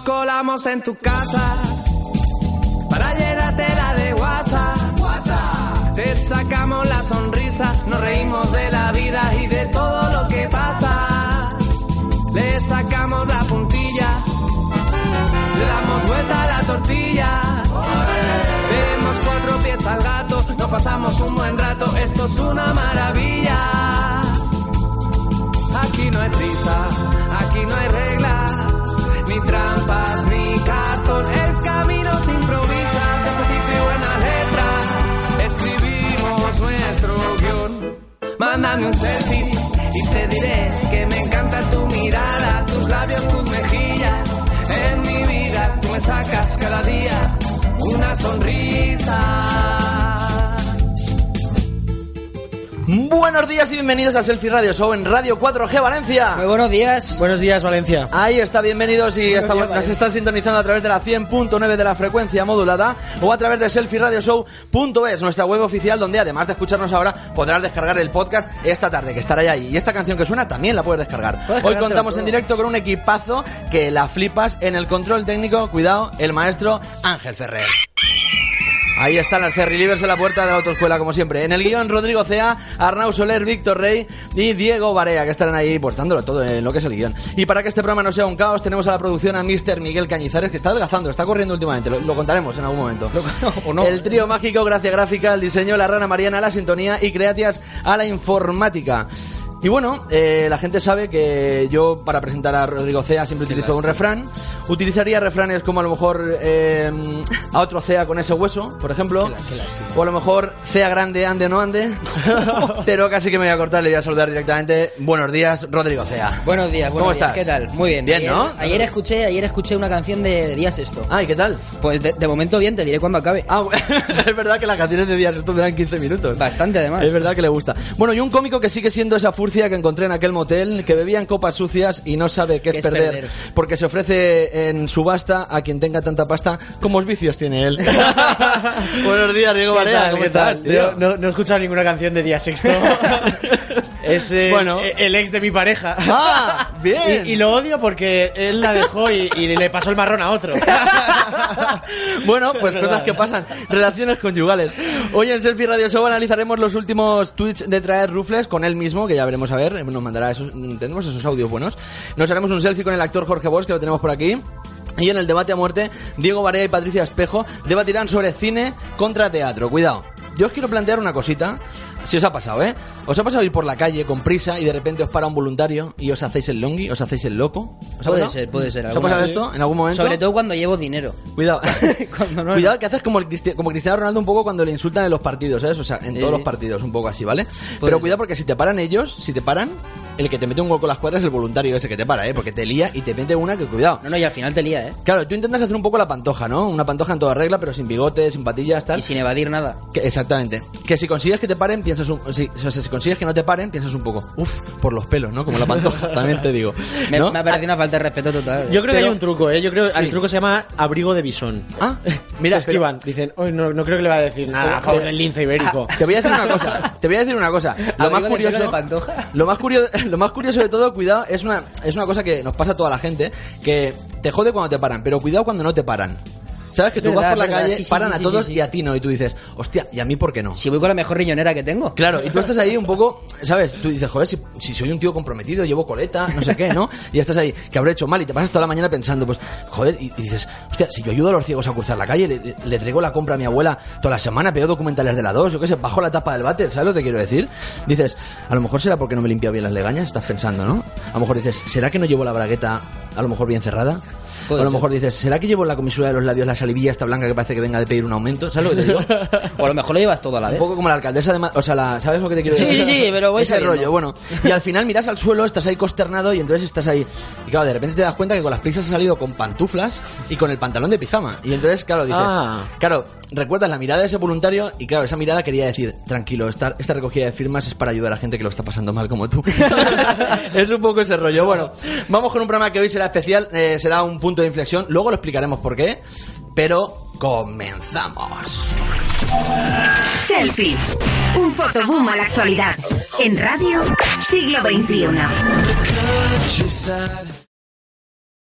Estamos en tu casa para llenarte la de WhatsApp. Te sacamos la sonrisa, nos reímos de la vida y de todo lo que pasa. Le sacamos la puntilla, le damos vuelta a la tortilla. Vemos cuatro pies al gato, nos pasamos un buen rato, esto es una maravilla. Mándame un selfie y te diré Buenos días y bienvenidos a Selfie Radio Show en Radio 4G Valencia. Muy buenos días. Buenos días, Valencia. Ahí está, bienvenidos y estamos, nos están sintonizando a través de la 100.9 de la frecuencia modulada o a través de selfieradioshow.es, nuestra web oficial donde además de escucharnos ahora podrás descargar el podcast esta tarde que estará ahí. Y esta canción que suena también la puedes descargar. Puedes Hoy contamos en directo con un equipazo que la flipas en el control técnico, cuidado, el maestro Ángel Ferrer. Ahí están las Ferry Livers en la puerta de la autoescuela, como siempre. En el guion, Rodrigo Cea, Arnau Soler, Víctor Rey y Diego Barea, que estarán ahí pues dándolo todo en lo que es el guion. Y para que este programa no sea un caos, tenemos a la producción a Mr. Miguel Cañizares, que está adelgazando, está corriendo últimamente. Lo, lo contaremos en algún momento. o no. El trío mágico, gracia gráfica, el diseño, la rana mariana, la sintonía y creatias a la informática. Y bueno, eh, la gente sabe que yo para presentar a Rodrigo Cea siempre utilizo un refrán. Utilizaría refranes como a lo mejor eh, a otro Cea con ese hueso, por ejemplo. O a lo mejor Cea grande, ande o no ande. Pero casi que me voy a cortar, le voy a saludar directamente. Buenos días, Rodrigo Cea. Buenos días, ¿Cómo buenos días. estás? ¿Qué tal? Muy bien. Bien, ayer, ¿no? Ayer escuché, ayer escuché una canción de, de Díaz Esto. Ay, ¿qué tal? Pues de, de momento bien, te diré cuando acabe. Ah, es verdad que las canciones de días esto duran 15 minutos. Bastante además. Es verdad que le gusta. Bueno, y un cómico que sigue siendo esa furcia que encontré en aquel motel, que bebía en copas sucias y no sabe qué es, ¿Qué es perder, perder? porque se ofrece en subasta a quien tenga tanta pasta como vicios tiene él. Buenos días, Diego ¿Qué Barea, ¿cómo estás? tío? No, no he escuchado ninguna canción de Día Sexto. es eh, Bueno. eh, el ex de mi pareja. Ah, bien. Y, y lo odio porque él la dejó y, y le pasó el marrón a otro. bueno, pues Es cosas que pasan. Relaciones conyugales. Hoy en Selfie Radio Show analizaremos los últimos tweets de Traer Rufles con él mismo, que ya veremos a ver. Nos mandará esos, tenemos esos audios buenos. Nos haremos un selfie con el actor Jorge Bosch, que lo tenemos por aquí. Y en el debate a muerte, Diego Barea y Patricia Espejo debatirán sobre cine contra teatro. Cuidado. Yo os quiero plantear una cosita. Si os ha pasado, ¿eh? ¿Os ha pasado ir por la calle con prisa y de repente os para un voluntario y os hacéis el longi, os hacéis el loco? ¿Os ha Puede pasado? ser, puede ser, ¿Os ha pasado vez. esto en algún momento? Sobre todo cuando llevo dinero. Cuidado. No- Cuidado que haces como, el Cristi- como Cristiano Ronaldo un poco cuando le insultan en los partidos, ¿sabes? O sea, en Sí, todos los partidos, un poco así, ¿vale? Puede Pero ser. cuidado porque si te paran ellos, si te paran, el que te mete un gol con las cuadras es el voluntario ese que te para, ¿eh? Porque te lía y te mete una que cuidado. No, no, y al final te lía, ¿eh? Claro, tú intentas hacer un poco la pantoja, ¿no? Una pantoja en toda regla, pero sin bigote, sin patillas, tal. Y sin evadir nada. Que- exactamente. Que si consigues que te paren, piensas un... Si, o sea, si consigues que no te paren, piensas un poco, uff, por los pelos, ¿no? Como la pantoja, también te digo. Me, ¿no? me ha parecido una falta de respeto total. Yo creo que hay un truco, ¿eh? Yo creo Sí. el truco se llama abrigo de bisón. Ah, mira, Te esquivan. Dicen, hoy no, no creo que le va a decir nada a favor del lince ibérico. Te voy a decir una cosa, te voy a decir una cosa. Lo más de curioso, de Pantoja. lo más curioso, lo más curioso de todo, cuidado, es una, es una cosa que nos pasa a toda la gente, que te jode cuando te paran, pero cuidado cuando no te paran. ¿Sabes? Que tú Verdad, vas por la verdad, calle, sí, sí, paran sí, a todos y a ti no, y tú dices, hostia, ¿y a mí por qué no? Si voy con la mejor riñonera que tengo. Claro, y tú estás ahí un poco, ¿sabes? Tú dices, joder, si, si soy un tío comprometido, llevo coleta, no sé qué, ¿no? Y estás ahí, que habré hecho mal, y te pasas toda la mañana pensando, pues, joder, y, y dices, hostia, si yo ayudo a los ciegos a cruzar la calle, le, le- traigo la compra a mi abuela toda la semana, veo documentales de la 2, yo qué sé, bajo la tapa del váter, ¿sabes lo que quiero decir? Dices, a lo mejor será porque no me limpia bien las legañas, estás pensando, ¿no? A lo mejor dices, ¿será que no llevo la bragueta a lo mejor bien cerrada? O a lo mejor dices, ¿será que llevo en la comisura de los labios la salivilla esta blanca que parece que venga de pedir un aumento? ¿Sabes lo que te digo? O a lo mejor lo llevas todo a la Un vez. poco como la alcaldesa de Ma- O sea, la, ¿sabes lo que te quiero Sí, decir? sí, sí, pero voy Ese sabiendo. rollo, bueno. Y al final miras al suelo, estás ahí consternado y entonces estás ahí. Y claro, de repente te das cuenta que con las prisas has salido con pantuflas y con el pantalón de pijama. Y entonces, claro, dices. Ah. Claro, recuerdas la mirada de ese voluntario y claro, esa mirada quería decir, tranquilo, esta, esta recogida de firmas es para ayudar a gente que lo está pasando mal como tú. es un poco ese rollo. Bueno, vamos con un programa que hoy será especial, eh, será un punto de inflexión. Luego lo explicaremos por qué. Pero comenzamos. Selfie. Un fotoboom a la actualidad. En radio, siglo.